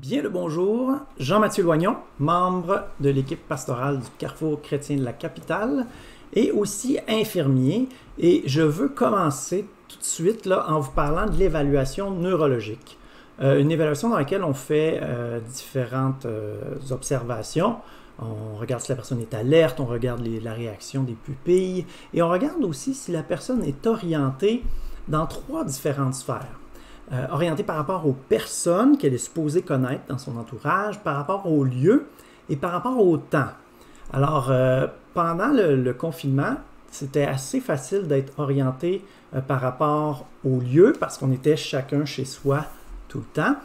Bien le bonjour, Jean-Mathieu Loignon, membre de l'équipe pastorale du Carrefour chrétien de la capitale et aussi infirmier. Et je veux commencer tout de suite en vous parlant de l'évaluation neurologique. Euh, une évaluation dans laquelle on fait euh, différentes euh, observations. On regarde si la personne est alerte, on regarde la réaction des pupilles et on regarde aussi si la personne est orientée dans trois différentes sphères. Euh, orientée par rapport aux personnes qu'elle est supposée connaître dans son entourage, par rapport au lieu et par rapport au temps. Alors, euh, pendant le, confinement, c'était assez facile d'être orienté euh, par rapport au lieu parce qu'on était chacun chez soi tout le temps.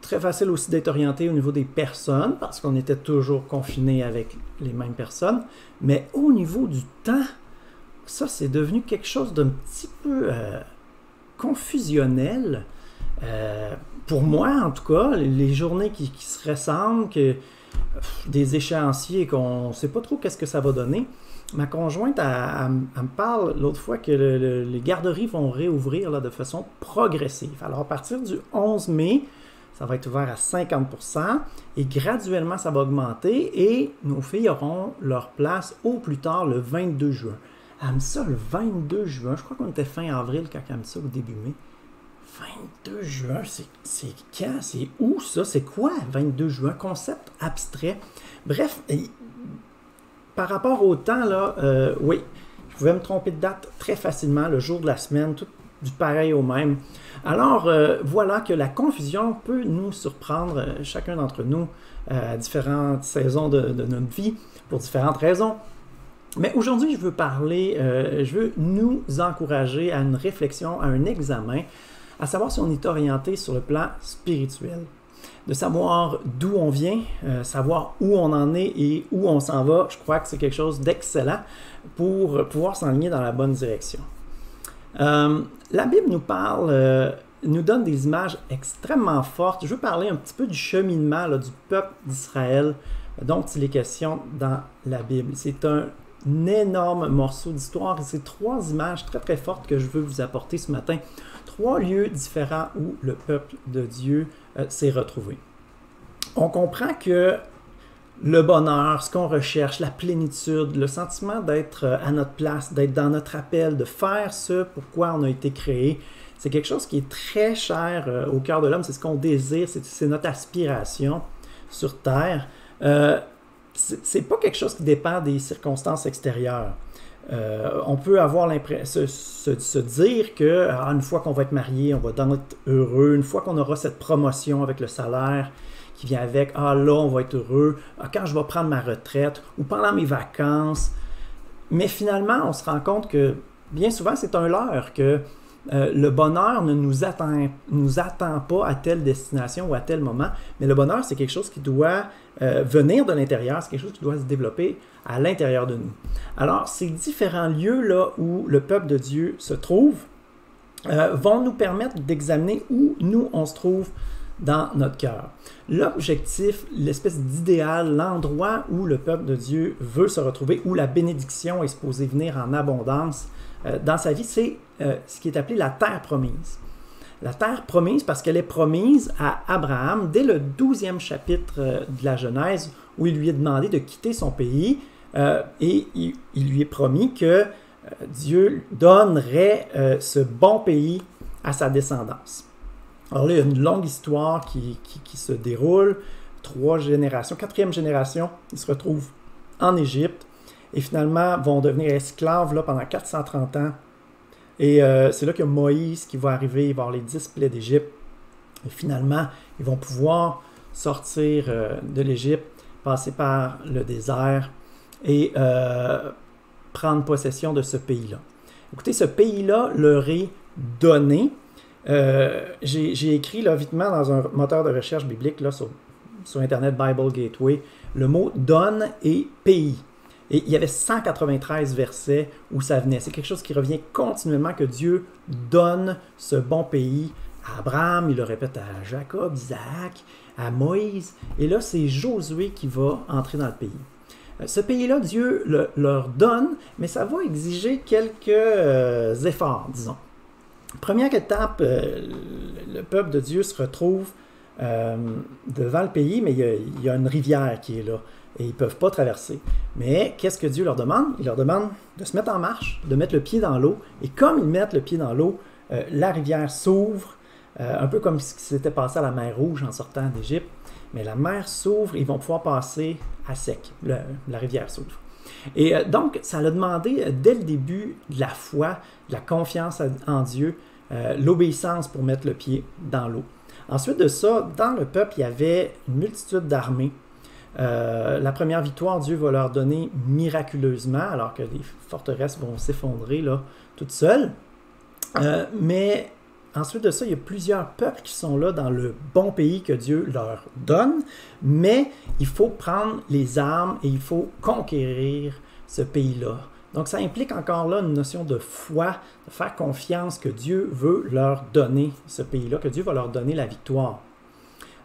très facile aussi d'être orienté au niveau des personnes parce qu'on était toujours confiné avec les mêmes personnes. Mais au niveau du temps, ça, c'est devenu quelque chose d'un petit peu confusionnel. Euh, pour moi, en tout cas, les journées qui, se ressemblent, que, des échéanciers qu'on ne sait pas trop qu'est-ce que ça va donner. Ma conjointe, elle, me parle l'autre fois que les garderies vont réouvrir là, de façon progressive. Alors, à partir du 11 mai, ça va être ouvert à 50% et graduellement, ça va augmenter et nos filles auront leur place au plus tard le 22 juin. Elle me ça le 22 juin. Je crois qu'on était fin avril quand elle au début mai. 22 juin, c'est quand? C'est où ça? C'est quoi 22 juin? Concept abstrait. Bref, par rapport au temps, là, euh, oui, je pouvais me tromper de date très facilement, le jour de la semaine, tout du pareil au même. Alors, euh, voilà que la confusion peut nous surprendre, euh, chacun d'entre nous, à différentes saisons de notre vie, pour différentes raisons. Mais aujourd'hui, je veux parler, euh, je veux nous encourager à une réflexion, à un examen, à savoir si on est orienté sur le plan spirituel, de savoir d'où on vient, euh, savoir où on en est et où on s'en va. Je crois que c'est quelque chose d'excellent pour pouvoir s'enligner dans la bonne direction. Euh, la Bible nous parle, nous donne des images extrêmement fortes. Je veux parler un petit peu du cheminement du peuple d'Israël dont il est question dans la Bible. C'est un un énorme morceau d'histoire. C'est trois images très très fortes que je veux vous apporter ce matin. Trois lieux différents où le peuple de Dieu euh, s'est retrouvé. On comprend que le bonheur, ce qu'on recherche, la plénitude, le sentiment d'être euh, à notre place, d'être dans notre appel, de faire ce pourquoi on a été créé, c'est quelque chose qui est très cher euh, au cœur de l'homme. C'est ce qu'on désire, c'est notre aspiration sur Terre c'est pas quelque chose qui dépend des circonstances extérieures. Euh, on peut avoir l'impression, se, dire que ah, une fois qu'on va être marié, on va être heureux, une fois qu'on aura cette promotion avec le salaire qui vient avec, ah là, on va être heureux, ah, quand je vais prendre ma retraite ou pendant mes vacances. Mais finalement, on se rend compte que bien souvent, c'est un leurre que euh, le bonheur ne nous attend, pas à telle destination ou à tel moment, mais le bonheur, c'est quelque chose qui doit euh, venir de l'intérieur, c'est quelque chose qui doit se développer à l'intérieur de nous. Alors, ces différents lieux-là où le peuple de Dieu se trouve euh, vont nous permettre d'examiner où nous, on se trouve dans notre cœur. L'objectif, l'espèce d'idéal, l'endroit où le peuple de Dieu veut se retrouver, où la bénédiction est supposée venir en abondance dans sa vie, c'est ce qui est appelé la terre promise la terre promise parce qu'elle est promise à Abraham dès le 12e chapitre euh, de la Genèse où il lui est demandé de quitter son pays euh, et il, lui est promis que euh, Dieu donnerait ce bon pays à sa descendance. Alors là, il y a une longue histoire qui, qui, se déroule. Trois générations, quatrième génération, ils se retrouvent en Égypte et finalement vont devenir esclaves pendant 430 ans et euh, c'est là que Moïse qui va arriver, il va avoir les dix plaies d'Égypte. Et finalement, ils vont pouvoir sortir euh, de l'Égypte, passer par le désert et euh, prendre possession de ce pays-là. Écoutez, ce pays-là leur est donné. J'ai écrit là, dans un moteur de recherche biblique là, sur, sur Internet Bible Gateway le mot donne et pays. Et il y avait 193 versets où ça venait. C'est quelque chose qui revient continuellement que Dieu donne ce bon pays à Abraham, il le répète à Jacob, Isaac, à Moïse. Et là, c'est Josué qui va entrer dans le pays. Euh, ce pays-là, Dieu leur donne, mais ça va exiger quelques euh, efforts, disons. Première étape, euh, le peuple de Dieu se retrouve devant le pays, mais il y, a, une rivière qui est là et ils ne peuvent pas traverser. Mais qu'est-ce que Dieu leur demande? Il leur demande de se mettre en marche, de mettre le pied dans l'eau. Et comme ils mettent le pied dans l'eau, la rivière s'ouvre, un peu comme ce qui s'était passé à la mer Rouge en sortant d'Égypte. Mais la mer s'ouvre, ils vont pouvoir passer à sec. la rivière s'ouvre. Et euh, donc, ça a demandé euh, dès le début de la foi, de la confiance en Dieu, euh, l'obéissance pour mettre le pied dans l'eau. Ensuite de ça, dans le peuple, il y avait une multitude d'armées. La première victoire, Dieu va leur donner miraculeusement, alors que les forteresses vont s'effondrer toutes seules. mais Ensuite de ça, il y a plusieurs peuples qui sont là dans le bon pays que Dieu leur donne, mais il faut prendre les armes et il faut conquérir ce pays-là. Donc ça implique encore là une notion de foi, de faire confiance que Dieu veut leur donner ce pays-là, que Dieu va leur donner la victoire.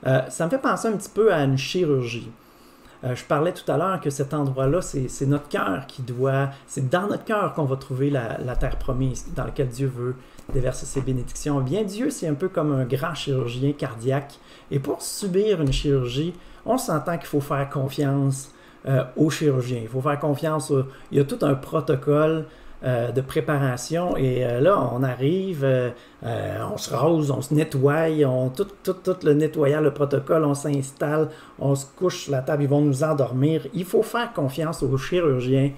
Euh, ça me fait penser un petit peu à une chirurgie. Euh, je parlais tout à l'heure que cet endroit-là, c'est notre cœur qui doit, c'est dans notre cœur qu'on va trouver la, terre promise, dans laquelle Dieu veut déverser ses bénédictions. Bien Dieu, c'est un peu comme un grand chirurgien cardiaque. Et pour subir une chirurgie, on s'entend qu'il faut faire confiance euh, au chirurgien. Il faut faire confiance. Il y a tout un protocole euh, de préparation. Et euh, là, on arrive, on se rose, on se nettoie, on, tout, tout, tout le nettoyage, le protocole, on s'installe, on se couche sur la table, ils vont nous endormir. Il faut faire confiance au chirurgien,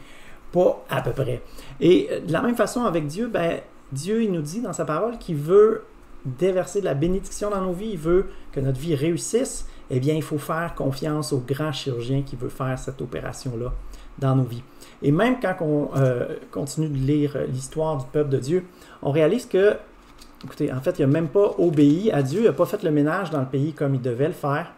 pas à peu près. Et de la même façon avec Dieu, ben, Dieu, il nous dit dans sa parole qu'il veut déverser de la bénédiction dans nos vies, il veut que notre vie réussisse, eh bien, il faut faire confiance au grand chirurgien qui veut faire cette opération-là dans nos vies. Et même quand on euh, continue de lire l'histoire du peuple de Dieu, on réalise que, écoutez, en fait, il n'a même pas obéi à Dieu, il n'a pas fait le ménage dans le pays comme il devait le faire.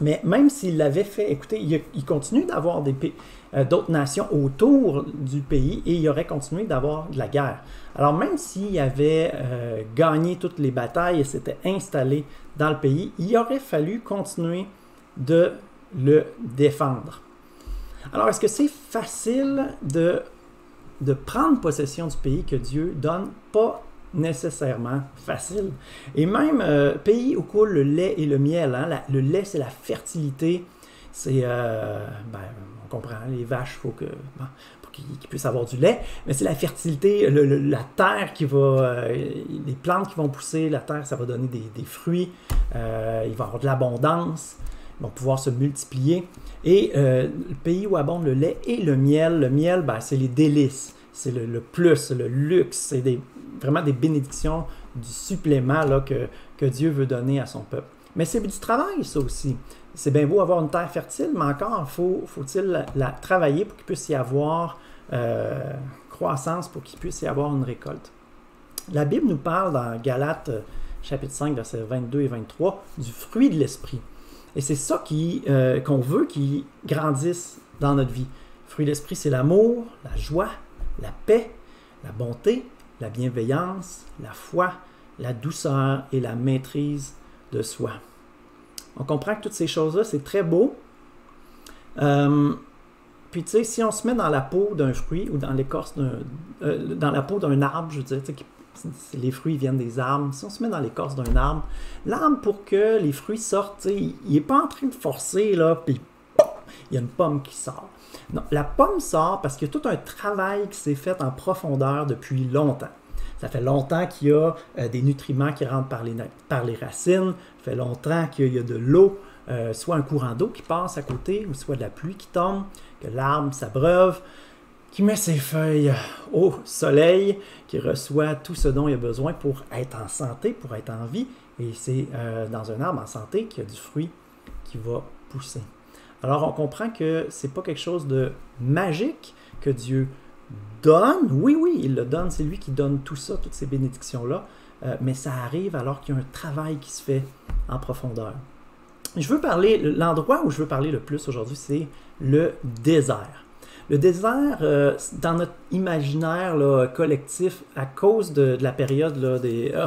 Mais même s'il l'avait fait, écoutez, il, continue d'avoir euh, d'autres nations autour du pays et il aurait continué d'avoir de la guerre. Alors même s'il avait euh, gagné toutes les batailles et s'était installé dans le pays, il aurait fallu continuer de le défendre. Alors est-ce que c'est facile de, de prendre possession du pays que Dieu donne? Pas nécessairement facile. Et même euh, pays où coule le lait et le miel, hein, le lait c'est la fertilité, c'est, euh, ben, on comprend, les vaches, faut que, qu'ils puissent avoir du lait, mais c'est la fertilité, la terre qui va, euh, les plantes qui vont pousser, la terre, ça va donner des, fruits, il va y avoir de l'abondance, vont pouvoir se multiplier. Et le pays où abonde le lait et le miel, le miel, ben, c'est les délices, c'est le, le, plus, le luxe, c'est des vraiment des bénédictions, du supplément là, que, que Dieu veut donner à son peuple. Mais c'est du travail, ça aussi. C'est bien beau avoir une terre fertile, mais encore faut, faut-il la, travailler pour qu'il puisse y avoir euh, croissance, pour qu'il puisse y avoir une récolte? La Bible nous parle dans Galates euh, chapitre 5, versets 22 et 23 du fruit de l'esprit. Et c'est ça qui, euh, qu'on veut qui grandisse dans notre vie. Fruit de l'esprit, c'est l'amour, la joie, la paix, la bonté, la bienveillance, la foi, la douceur et la maîtrise de soi. On comprend que toutes ces choses-là, c'est très beau. Euh, puis tu sais, si on se met dans la peau d'un fruit ou dans l'écorce d'un, euh, dans la peau d'un arbre, je veux dire, les fruits viennent des arbres. Si on se met dans l'écorce d'un arbre, l'arbre pour que les fruits sortent, il n'est pas en train de forcer puis il y a une pomme qui sort. Non, la pomme sort parce qu'il y a tout un travail qui s'est fait en profondeur depuis longtemps. Ça fait longtemps qu'il y a euh, des nutriments qui rentrent par les, par les racines. Ça fait longtemps qu'il y a de l'eau, euh, soit un courant d'eau qui passe à côté, ou soit de la pluie qui tombe, que l'arbre s'abreuve, qui met ses feuilles au soleil, qui reçoit tout ce dont il a besoin pour être en santé, pour être en vie. Et c'est euh, dans un arbre en santé qu'il y a du fruit qui va pousser. Alors on comprend que c'est pas quelque chose de magique que Dieu donne. Oui, oui, il le donne. C'est lui qui donne tout ça, toutes ces bénédictions-là. Euh, mais ça arrive alors qu'il y a un travail qui se fait en profondeur. Je veux parler, l'endroit où je veux parler le plus aujourd'hui, c'est le désert. Le désert, euh, dans notre imaginaire collectif, à cause de, la période des euh,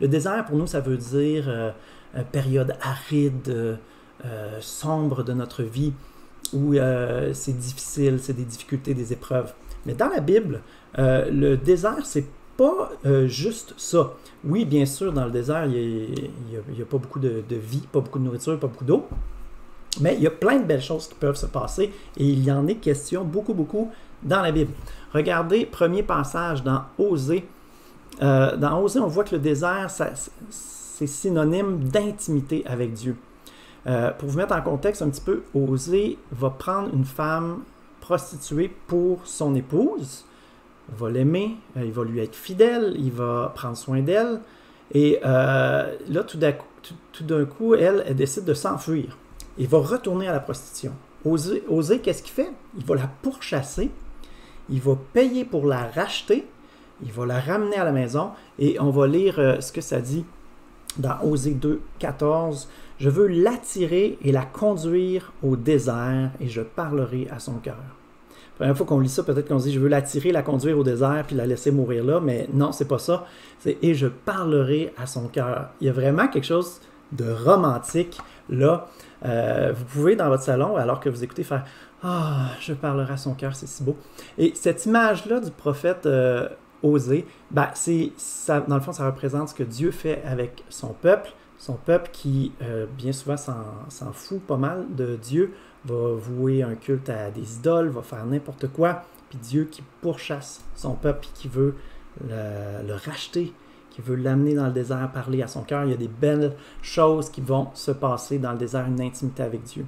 le désert pour nous, ça veut dire une période aride, euh, sombre de notre vie, où euh, c'est difficile, c'est des difficultés, des épreuves. Mais dans la Bible, euh, le désert, c'est pas euh, juste ça. Oui, bien sûr, dans le désert, il n'y a, pas beaucoup de, vie, pas beaucoup de nourriture, pas beaucoup d'eau. Mais il y a plein de belles choses qui peuvent se passer et il y en est question beaucoup, beaucoup dans la Bible. Regardez, premier passage dans Osée. Euh, dans Osée, on voit que le désert, c'est synonyme d'intimité avec Dieu. Euh, pour vous mettre en contexte un petit peu, Osée va prendre une femme prostituée pour son épouse va l'aimer, euh, il va lui être fidèle, il va prendre soin d'elle. Et là, tout d'un, coup, elle, elle décide de s'enfuir. Il va retourner à la prostitution. Oser, qu'est-ce qu'il fait? Il va la pourchasser, il va payer pour la racheter, il va la ramener à la maison et on va lire euh, ce que ça dit dans Osée 2, 14. Je veux l'attirer et la conduire au désert et je parlerai à son cœur première fois qu'on lit ça, peut-être qu'on se dit je veux l'attirer, la conduire au désert puis la laisser mourir là, mais non, c'est pas ça. C'est et je parlerai à son cœur. Il y a vraiment quelque chose de romantique là. Euh, vous pouvez dans votre salon, alors que vous écoutez, faire Ah, je parlerai à son cœur, c'est si beau. Et cette image-là du prophète euh, Osée, ben, dans le fond, ça représente ce que Dieu fait avec son peuple, son peuple qui, euh, bien souvent, s'en fout pas mal de Dieu va vouer un culte à des idoles, va faire n'importe quoi, puis Dieu qui pourchasse son peuple, qui veut le, racheter, qui veut l'amener dans le désert, parler à son cœur. Il y a des belles choses qui vont se passer dans le désert, une intimité avec Dieu.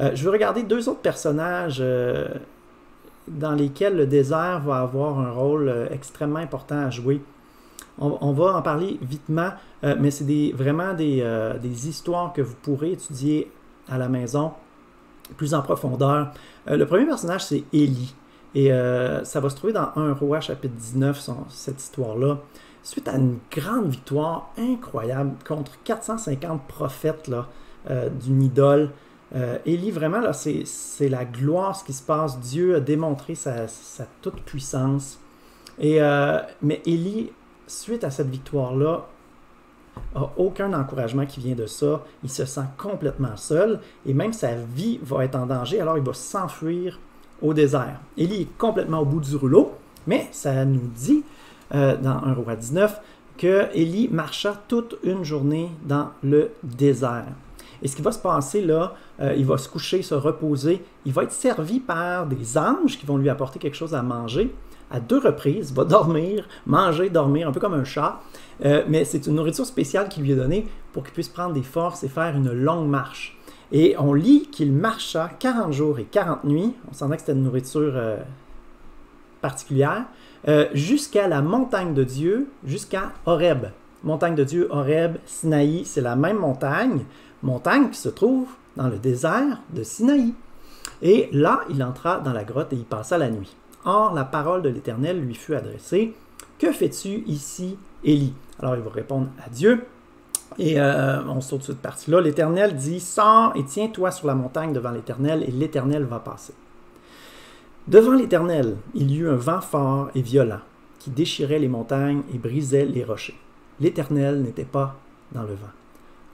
Euh, je veux regarder deux autres personnages euh, dans lesquels le désert va avoir un rôle euh, extrêmement important à jouer. On, va en parler vitement, mais c'est vraiment des, des histoires que vous pourrez étudier à la maison plus en profondeur. Le premier personnage, c'est Élie. Et ça va se trouver dans 1 roi chapitre 19, cette histoire-là. Suite à une grande victoire incroyable contre 450 prophètes euh, d'une idole, Élie, vraiment, c'est, la gloire, ce qui se passe. Dieu a démontré sa, toute puissance. Et, mais Élie, suite à cette victoire-là, a aucun encouragement qui vient de ça. Il se sent complètement seul et même sa vie va être en danger. Alors il va s'enfuir au désert. Élie est complètement au bout du rouleau, mais ça nous dit euh, dans 1 roi 19 que Élie marcha toute une journée dans le désert. Et ce qui va se passer là, euh, il va se coucher, se reposer. Il va être servi par des anges qui vont lui apporter quelque chose à manger. À deux reprises, il va dormir, manger, dormir, un peu comme un chat. Euh, mais c'est une nourriture spéciale qui lui est donnée pour qu'il puisse prendre des forces et faire une longue marche. Et on lit qu'il marcha 40 jours et 40 nuits, on sentait que c'était une nourriture particulière, euh, jusqu'à la montagne de Dieu, jusqu'à Horeb. Montagne de Dieu, Horeb, Sinaï, c'est la même montagne, montagne qui se trouve dans le désert de Sinaï. Et là, il entra dans la grotte et y passa la nuit. Or, la parole de l'Éternel lui fut adressée. Que fais-tu ici, Élie? Alors il va répondre à Dieu. Et euh, on saute cette partie-là. L'Éternel dit Sors et tiens-toi sur la montagne devant l'Éternel, et l'Éternel va passer. Devant l'Éternel, il y eut un vent fort et violent qui déchirait les montagnes et brisait les rochers. L'Éternel n'était pas dans le vent.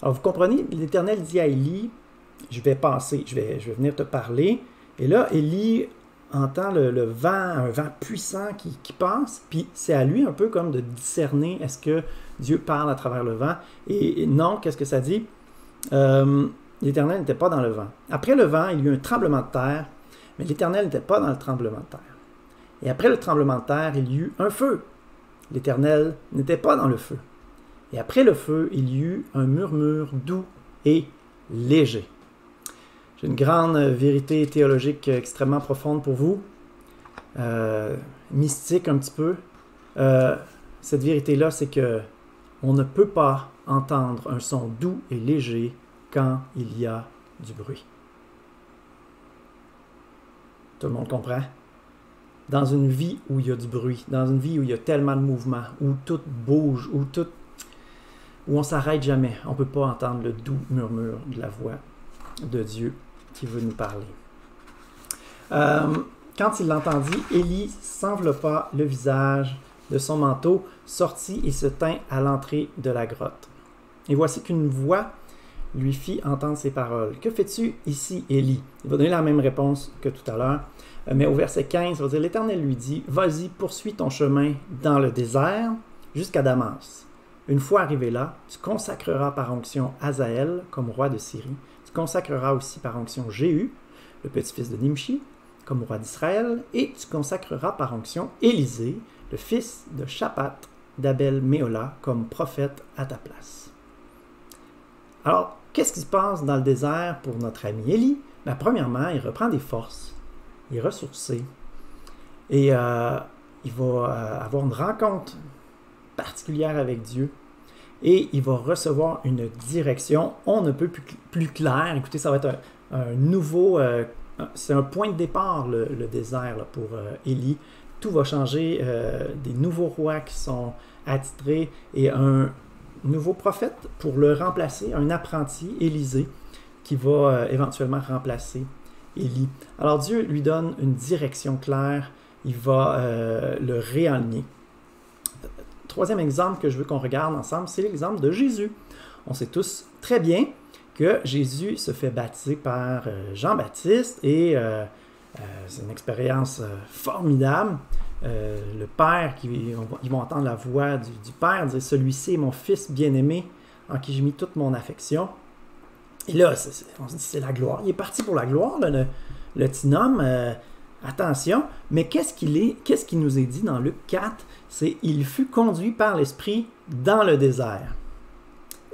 Alors vous comprenez, l'Éternel dit à Élie Je vais passer, je vais, je vais venir te parler. Et là, Élie entend le, vent, un vent puissant qui, passe, puis c'est à lui un peu comme de discerner est-ce que Dieu parle à travers le vent? Et, non, qu'est-ce que ça dit? Euh, L'Éternel n'était pas dans le vent. Après le vent, il y eut un tremblement de terre, mais l'Éternel n'était pas dans le tremblement de terre. Et après le tremblement de terre, il y eut un feu. L'Éternel n'était pas dans le feu. Et après le feu, il y eut un murmure doux et léger. J'ai une grande vérité théologique extrêmement profonde pour vous, euh, mystique un petit peu. Euh, cette vérité-là, c'est que on ne peut pas entendre un son doux et léger quand il y a du bruit. Tout le monde comprend? Dans une vie où il y a du bruit, dans une vie où il y a tellement de mouvements, où tout bouge, où tout, où on s'arrête jamais, on ne peut pas entendre le doux murmure de la voix de Dieu qui veut nous parler. Euh, quand il l'entendit, Élie s'enveloppa le visage de son manteau, sortit et se tint à l'entrée de la grotte. Et voici qu'une voix lui fit entendre ces paroles. Que fais-tu ici, Élie? Il va donner la même réponse que tout à l'heure. Euh, mais au verset 15, il va dire L'Éternel lui dit Vas-y, poursuis ton chemin dans le désert jusqu'à Damas. Une fois arrivé là, tu consacreras par onction Azaël comme roi de Syrie. Tu consacreras aussi par onction Jéhu, le petit-fils de Nimshi, comme roi d'Israël, et tu consacreras par onction Élisée, le fils de Shaphat d'Abel Méola, comme prophète à ta place. Alors, qu'est-ce qui se passe dans le désert pour notre ami Élie ben, Premièrement, il reprend des forces, il est ressourcé, et euh, il va euh, avoir une rencontre particulière avec Dieu, et il va recevoir une direction, on ne peut plus, plus clair. Écoutez, ça va être un, nouveau, euh, c'est un point de départ, le, désert pour Élie tout va changer, des nouveaux rois qui sont attitrés et un nouveau prophète pour le remplacer, un apprenti, Élisée, qui va euh, éventuellement remplacer Élie. Alors Dieu lui donne une direction claire, il va euh, le réaligner. Troisième exemple que je veux qu'on regarde ensemble, c'est l'exemple de Jésus. On sait tous très bien que Jésus se fait baptiser par Jean-Baptiste et euh, c'est une expérience euh, formidable. Euh, le Père, qui, ils vont entendre la voix du, Père dire Celui-ci est mon Fils bien-aimé, en qui j'ai mis toute mon affection. Et là, on se dit c'est la gloire. Il est parti pour la gloire, le, petit homme. attention, mais qu'est-ce qu'il est, qu'est-ce nous est dit dans Luc 4 C'est il fut conduit par l'Esprit dans le désert,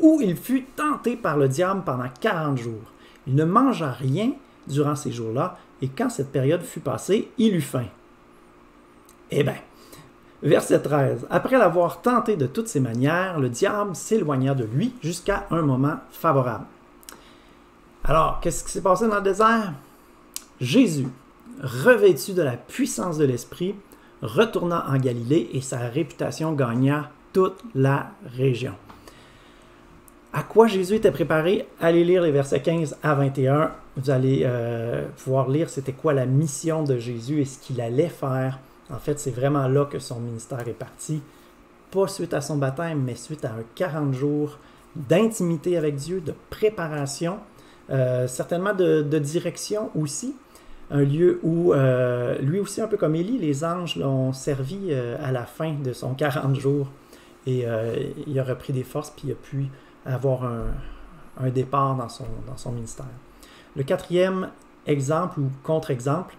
où il fut tenté par le diable pendant 40 jours. Il ne mangea rien durant ces jours-là, et quand cette période fut passée, il eut faim. Eh bien, verset 13. Après l'avoir tenté de toutes ses manières, le diable s'éloigna de lui jusqu'à un moment favorable. Alors, qu'est-ce qui s'est passé dans le désert? Jésus, revêtu de la puissance de l'Esprit, retourna en Galilée et sa réputation gagna toute la région. À quoi Jésus était préparé? Allez lire les versets 15 à 21 vous allez euh, pouvoir lire c'était quoi la mission de Jésus et ce qu'il allait faire. En fait, c'est vraiment là que son ministère est parti. Pas suite à son baptême, mais suite à un 40 jours d'intimité avec Dieu, de préparation, euh, certainement de, direction aussi. Un lieu où, euh, lui aussi, un peu comme Élie, les anges l'ont servi à la fin de son 40 jours. Et il a repris des forces, puis il a pu avoir un, départ dans son ministère. Le quatrième exemple ou contre-exemple,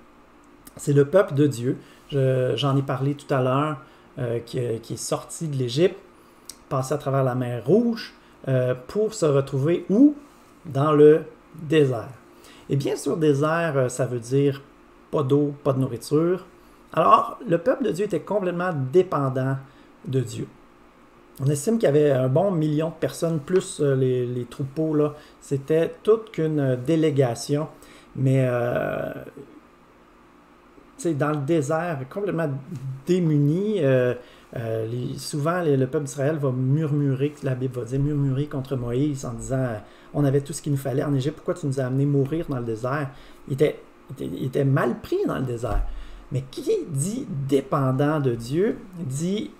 c'est le peuple de Dieu. J'en ai parlé tout à l'heure, euh, qui, est sorti de l'Égypte, passé à travers la mer Rouge, euh, pour se retrouver où? Dans le désert. Et bien sûr, désert, euh, ça veut dire pas d'eau, pas de nourriture. Alors, le peuple de Dieu était complètement dépendant de Dieu. On estime qu'il y avait un bon million de personnes, plus euh, les, troupeaux. C'était toute qu'une délégation. Mais euh, dans le désert, complètement démuni, euh, souvent le peuple d'Israël va murmurer, la Bible va dire murmurer contre Moïse en disant On avait tout ce qu'il nous fallait en Égypte, pourquoi tu nous as amenés mourir dans le désert il était, il était mal pris dans le désert. Mais qui dit dépendant de Dieu dit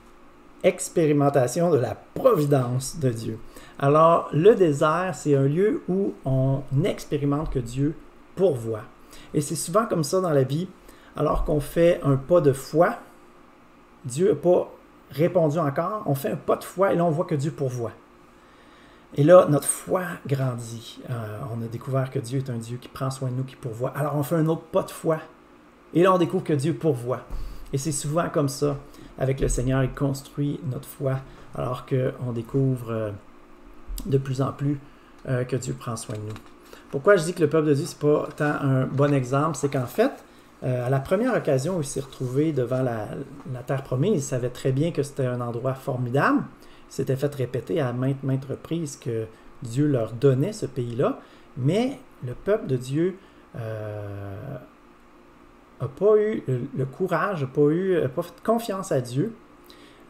expérimentation de la providence de Dieu. Alors, le désert, c'est un lieu où on expérimente que Dieu pourvoit. Et c'est souvent comme ça dans la vie, alors qu'on fait un pas de foi, Dieu n'a pas répondu encore, on fait un pas de foi et là on voit que Dieu pourvoit. Et là, notre foi grandit. Euh, on a découvert que Dieu est un Dieu qui prend soin de nous, qui pourvoit. Alors on fait un autre pas de foi. Et là, on découvre que Dieu pourvoit. Et c'est souvent comme ça avec le Seigneur, il construit notre foi alors qu'on découvre euh, de plus en plus euh, que Dieu prend soin de nous. Pourquoi je dis que le peuple de Dieu, ce n'est pas tant un bon exemple, c'est qu'en fait, euh, à la première occasion où il s'est retrouvé devant la, terre promise, il savait très bien que c'était un endroit formidable. Il s'était fait répéter à maintes, maintes reprises que Dieu leur donnait ce pays-là, mais le peuple de Dieu n'a pas eu le courage, n'a pas fait confiance à Dieu,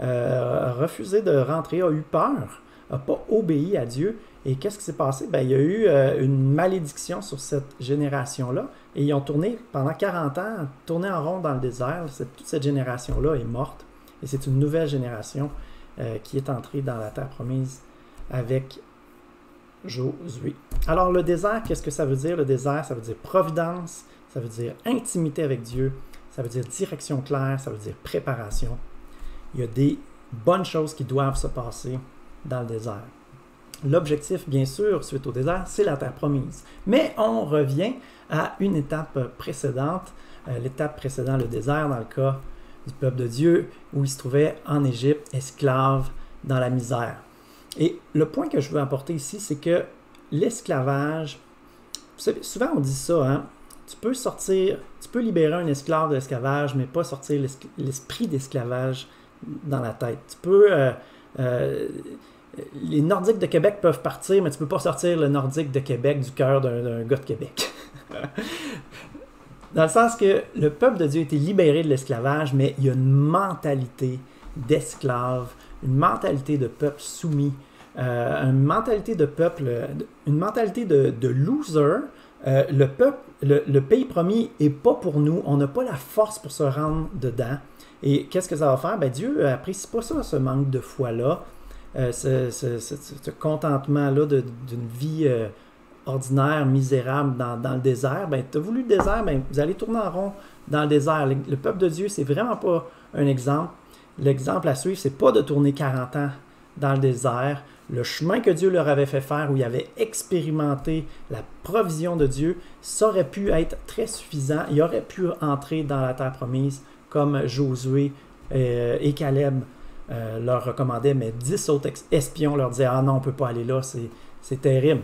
euh, a refusé de rentrer, a eu peur, n'a pas obéi à Dieu. Et qu'est-ce qui s'est passé? Ben, il y a eu euh, une malédiction sur cette génération-là. Et ils ont tourné pendant 40 ans, tourné en rond dans le désert. toute cette génération-là est morte. Et c'est une nouvelle génération euh, qui est entrée dans la terre promise avec Josué. Alors le désert, qu'est-ce que ça veut dire? Le désert, ça veut dire providence, ça veut dire intimité avec Dieu, ça veut dire direction claire, ça veut dire préparation. Il y a des bonnes choses qui doivent se passer dans le désert. L'objectif, bien sûr, suite au désert, c'est la terre promise. Mais on revient à une étape précédente, euh, l'étape précédente, le désert, dans le cas du peuple de Dieu, où il se trouvait en Égypte, esclave dans la misère. Et le point que je veux apporter ici, c'est que l'esclavage, souvent on dit ça, hein, tu peux sortir, tu peux libérer un esclave de l'esclavage, mais pas sortir l'esprit d'esclavage dans la tête. Tu peux. Euh, euh, les Nordiques de Québec peuvent partir, mais tu peux pas sortir le Nordique de Québec du cœur d'un gars de Québec. dans le sens que le peuple de Dieu a été libéré de l'esclavage, mais il y a une mentalité d'esclave, une mentalité de peuple soumis, euh, une mentalité de peuple, une mentalité de, loser. le peuple, le, le, pays promis est pas pour nous. On n'a pas la force pour se rendre dedans. Et qu'est-ce que ça va faire? Ben, Dieu apprécie pas ça, ce manque de foi-là, euh, ce, contentement-là d'une vie euh, ordinaire, misérable dans, le désert. Ben, tu as voulu le désert, ben, vous allez tourner en rond dans le désert. Le, peuple de Dieu, c'est vraiment pas un exemple. L'exemple à suivre, c'est pas de tourner 40 ans dans le désert. Le chemin que Dieu leur avait fait faire, où ils avaient expérimenté la provision de Dieu, ça aurait pu être très suffisant. Ils auraient pu entrer dans la terre promise comme Josué euh, et Caleb euh, leur recommandaient, mais dix autres espions leur disaient Ah non, on ne peut pas aller là, c'est terrible.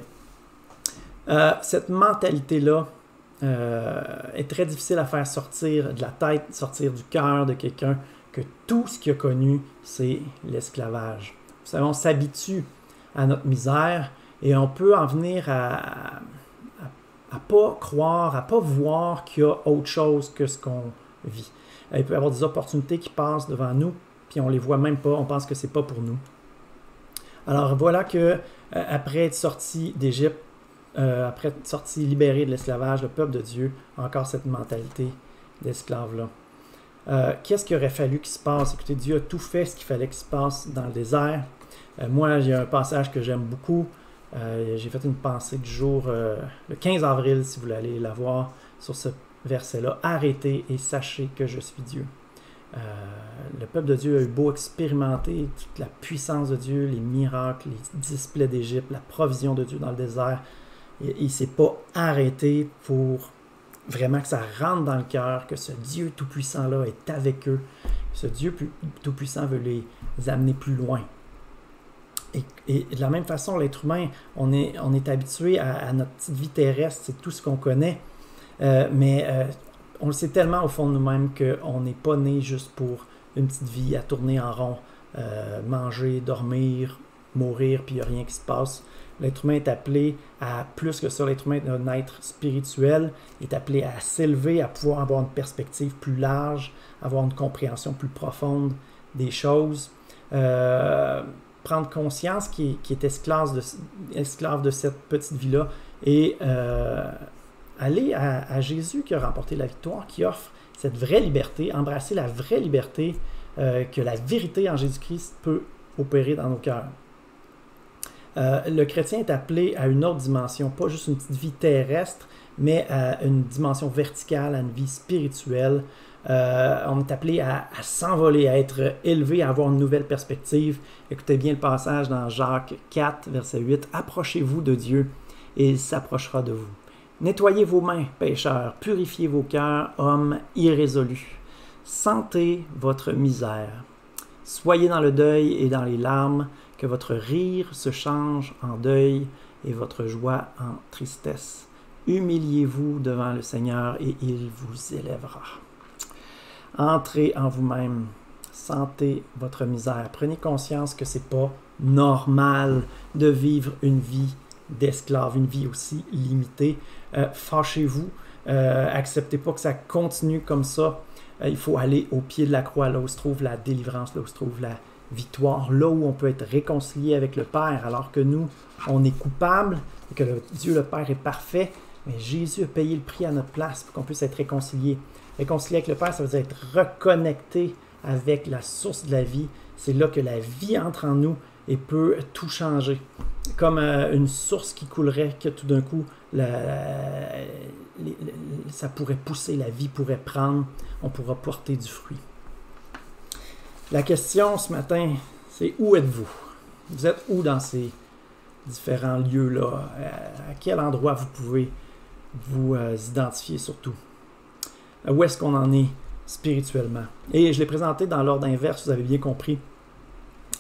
Euh, cette mentalité-là est très difficile à faire sortir de la tête, sortir du cœur de quelqu'un que tout ce qu'il a connu, c'est l'esclavage. Vous savez, on s'habitue à notre misère et on peut en venir à ne pas croire, à pas voir qu'il y a autre chose que ce qu'on vit. Il peut y avoir des opportunités qui passent devant nous, puis on les voit même pas, on pense que c'est pas pour nous. Alors voilà que euh, après être sorti d'Égypte, euh, après être sorti libéré de l'esclavage, le peuple de Dieu a encore cette mentalité d'esclave-là. Euh, qu'est-ce qu'il aurait fallu qu'il se passe? Écoutez, Dieu a tout fait ce qu'il fallait qu'il se passe dans le désert. moi, j'ai un passage que j'aime beaucoup. j'ai fait une pensée du jour, le 15 avril, si vous voulez aller la voir, sur ce verset-là, arrêtez et sachez que je suis Dieu. Euh, le peuple de Dieu a eu beau expérimenter toute la puissance de Dieu, les miracles, les displays d'Égypte, la provision de Dieu dans le désert. il ne s'est pas arrêté pour vraiment que ça rentre dans le cœur, que ce Dieu Tout-Puissant-là est avec eux. Ce Dieu Tout-Puissant veut les amener plus loin. Et, de la même façon, l'être humain, on est, habitué à, à, notre petite vie terrestre, c'est tout ce qu'on connaît. Euh, mais euh, on le sait tellement au fond de nous-mêmes qu'on n'est pas né juste pour une petite vie à tourner en rond, euh, manger, dormir, mourir, puis il n'y a rien qui se passe. L'être humain est appelé à plus que ça. L'être humain est un être spirituel, est appelé à s'élever, à pouvoir avoir une perspective plus large, avoir une compréhension plus profonde des choses. prendre conscience qu'il est esclave de, esclave de cette petite vie-là et aller à, Jésus qui a remporté la victoire, qui offre cette vraie liberté, embrasser la vraie liberté euh, que la vérité en Jésus-Christ peut opérer dans nos cœurs. Euh, le chrétien est appelé à une autre dimension, pas juste une petite vie terrestre, mais à une dimension verticale, à une vie spirituelle. Euh, on est appelé à, à s'envoler, à être élevé, à avoir une nouvelle perspective. Écoutez bien le passage dans Jacques 4, verset 8. Approchez-vous de Dieu et il s'approchera de vous. Nettoyez vos mains, pécheurs, purifiez vos cœurs, hommes irrésolus. Sentez votre misère. Soyez dans le deuil et dans les larmes, que votre rire se change en deuil et votre joie en tristesse. Humiliez-vous devant le Seigneur et il vous élèvera. Entrez en vous-même, sentez votre misère. Prenez conscience que c'est pas normal de vivre une vie d'esclave, une vie aussi limitée. Euh, fâchez-vous, euh, acceptez pas que ça continue comme ça. Euh, il faut aller au pied de la croix, là où se trouve la délivrance, là où se trouve la victoire, là où on peut être réconcilié avec le Père, alors que nous, on est coupable et que Dieu le Père est parfait. Mais Jésus a payé le prix à notre place pour qu'on puisse être réconcilié. Réconcilié avec le Père, ça veut dire être reconnecté avec la source de la vie. C'est là que la vie entre en nous et peut tout changer. Comme euh, une source qui coulerait, que tout d'un coup, ça pourrait pousser, la vie pourrait prendre, on pourra porter du fruit. La question ce matin, c'est où êtes-vous? Vous êtes où dans ces différents lieux-là? À quel endroit vous pouvez vous euh, identifier surtout? Où est-ce qu'on en est spirituellement? Et je l'ai présenté dans l'ordre inverse, vous avez bien compris.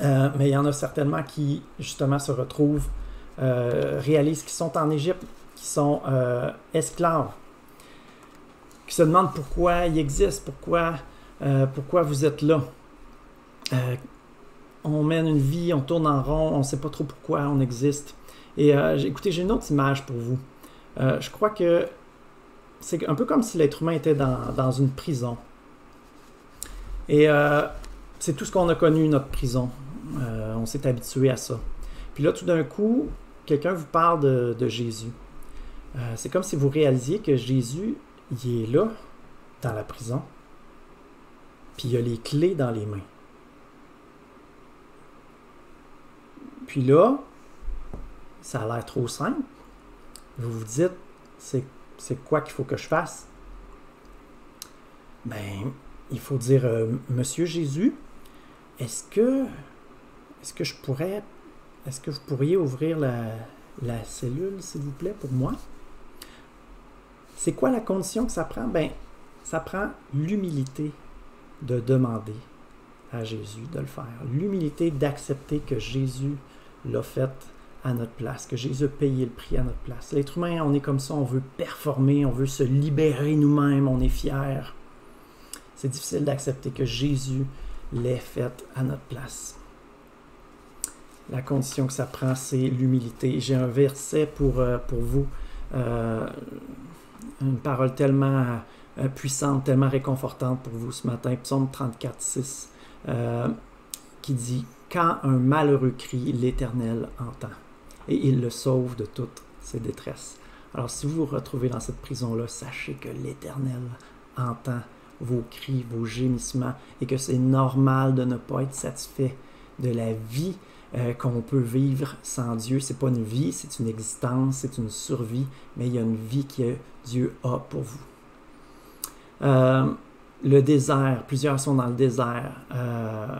Euh, mais il y en a certainement qui, justement, se retrouvent, euh, réalisent qu'ils sont en Égypte, qui sont euh, esclaves, qui se demandent pourquoi ils existent, pourquoi, pourquoi vous êtes là. on mène une vie, on tourne en rond, on ne sait pas trop pourquoi on existe. Et écoutez, j'ai une autre image pour vous. je crois que c'est un peu comme si l'être humain était dans, dans une prison. Et c'est tout ce qu'on a connu, notre prison. Euh, on s'est habitué à ça. Puis là, tout d'un coup, quelqu'un vous parle de, Jésus. Euh, c'est comme si vous réalisiez que Jésus, il est là, dans la prison, puis il a les clés dans les mains. Puis là, ça a l'air trop simple. Vous vous dites, c'est, quoi qu'il faut que je fasse? Ben, il faut dire, euh, Monsieur Jésus, est-ce que est-ce que je pourrais, est-ce que vous pourriez ouvrir la, cellule, s'il vous plaît, pour moi? C'est quoi la condition que ça prend? Ben, ça prend l'humilité de demander à Jésus de le faire. L'humilité d'accepter que Jésus l'a fait à notre place, que Jésus a payé le prix à notre place. L'être humain, on est comme ça, on veut performer, on veut se libérer nous-mêmes, on est fier. C'est difficile d'accepter que Jésus l'ait fait à notre place la condition que ça prend, c'est l'humilité. J'ai un verset pour, euh, pour vous, euh, une parole tellement euh, puissante, tellement réconfortante pour vous ce matin, psaume 34, 6, qui dit Quand un malheureux crie, l'Éternel entend, et il le sauve de toutes ses détresses. Alors, si vous vous retrouvez dans cette prison-là, sachez que l'Éternel entend vos cris, vos gémissements, et que c'est normal de ne pas être satisfait de la vie euh, qu'on peut vivre sans Dieu. C'est pas une vie, c'est une existence, c'est une survie, mais il y a une vie que Dieu a pour vous. Euh, le désert, plusieurs sont dans le désert. Euh,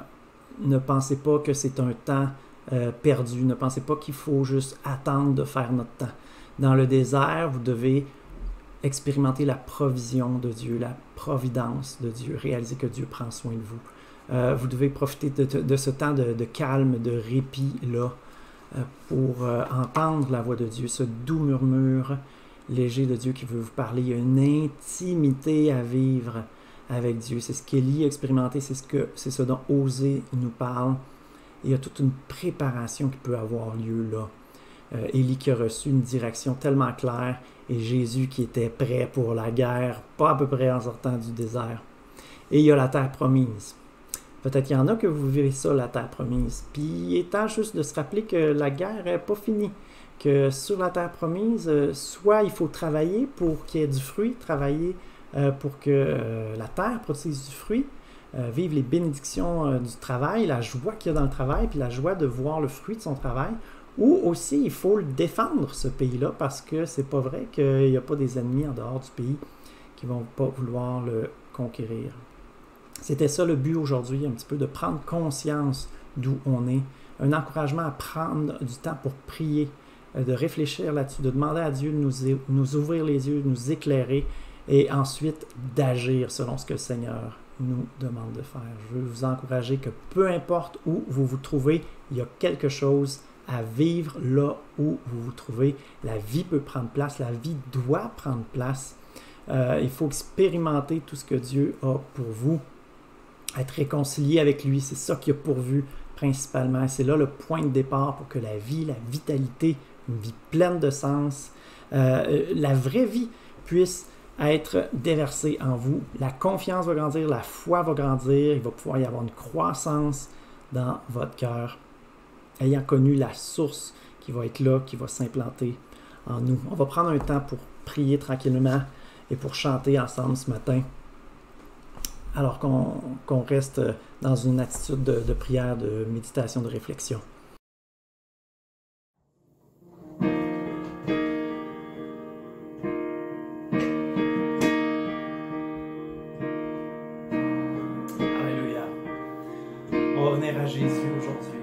ne pensez pas que c'est un temps perdu. Ne pensez pas qu'il faut juste attendre de faire notre temps. Dans le désert, vous devez expérimenter la provision de Dieu, la providence de Dieu, réaliser que Dieu prend soin de vous. Euh, vous devez profiter de, ce temps de, calme, de répit-là, euh, pour euh, entendre la voix de Dieu, ce doux murmure léger de Dieu qui veut vous parler. Il y a une intimité à vivre avec Dieu. C'est ce qu'Élie a expérimenté, c'est ce, que, c'est ce dont Osée nous parle. il y a toute une préparation qui peut avoir lieu là. Élie qui a reçu une direction tellement claire et Jésus qui était prêt pour la guerre, pas à peu près en sortant du désert. Et il y a la terre promise. Peut-être qu'il y en a que vous vivez ça, la terre promise. Puis il est temps juste de se rappeler que la guerre n'est pas finie. Que sur la terre promise, euh, soit il faut travailler pour qu'il y ait du fruit, travailler euh, pour que euh, la terre produise du fruit, vivre les bénédictions du travail, la joie qu'il y a dans le travail, puis la joie de voir le fruit de son travail. Ou aussi, il faut le défendre, ce pays-là, parce que c'est pas vrai qu'il n'y a pas des ennemis en dehors du pays qui vont pas vouloir le conquérir. C'était ça le but aujourd'hui, un petit peu de prendre conscience d'où on est, un encouragement à prendre du temps pour prier, euh, de réfléchir là-dessus, de demander à Dieu de nous, ouvrir les yeux, de nous éclairer et ensuite d'agir selon ce que le Seigneur nous demande de faire. Je veux vous encourager que peu importe où vous vous trouvez, il y a quelque chose à vivre là où vous vous trouvez. La vie peut prendre place, la vie doit prendre place. Euh, il faut expérimenter tout ce que Dieu a pour vous être réconcilié avec lui. C'est ça qui a pourvu principalement. C'est là le point de départ pour que la vie, la vitalité, une vie pleine de sens, euh, la vraie vie puisse être déversée en vous. La confiance va grandir, la foi va grandir, il va pouvoir y avoir une croissance dans votre cœur, ayant connu la source qui va être là, qui va s'implanter en nous. On va prendre un temps pour prier tranquillement et pour chanter ensemble ce matin alors qu'on reste dans une attitude de, prière, de méditation, de réflexion. Alléluia. On est à Jésus aujourd'hui.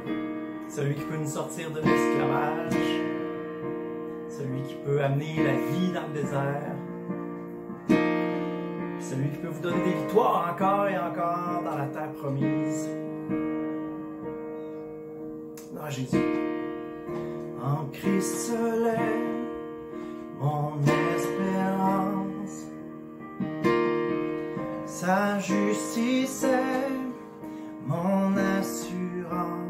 Celui qui peut nous sortir de l'esclavage. Celui qui peut amener la vie dans le désert. Celui qui peut vous donner des victoires encore et encore dans la terre promise. Dans Jésus. En Christ seul mon espérance. Sa justice est mon assurance.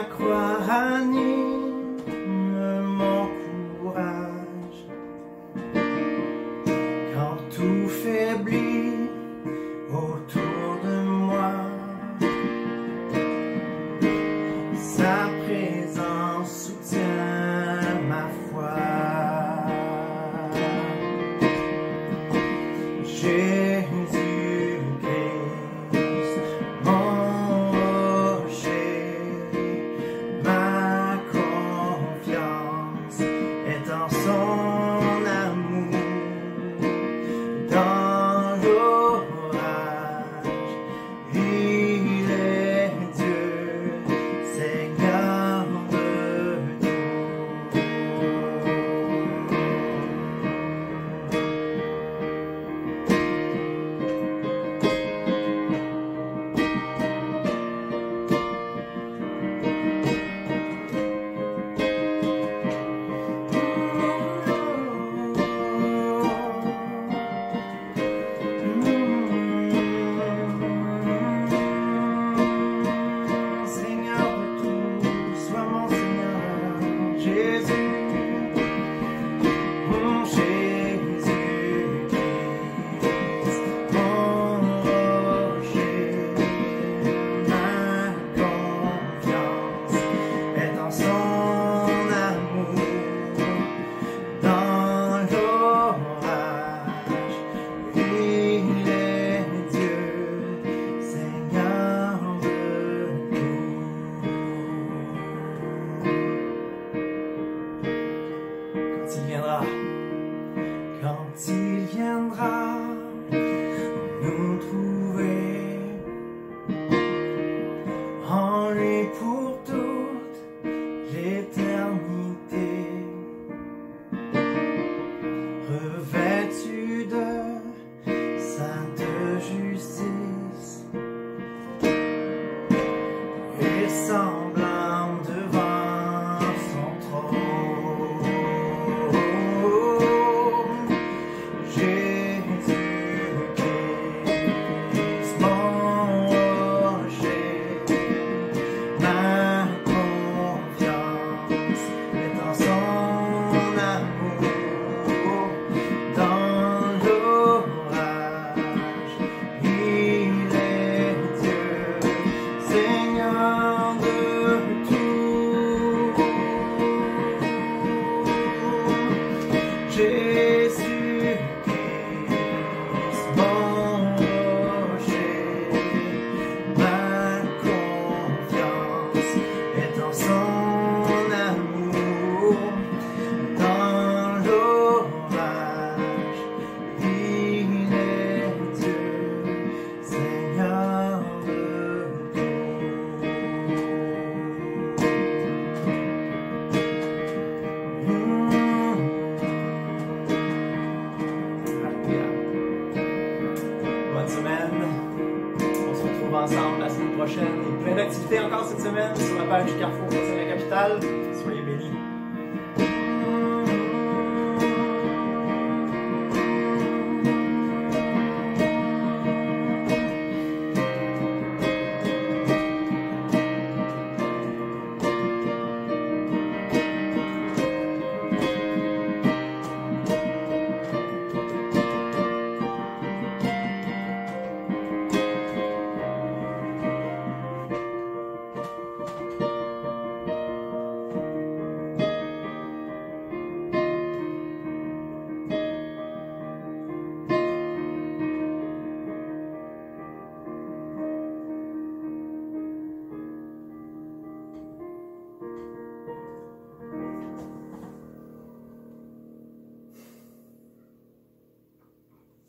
my cry. Page du Carrefour de la capitale.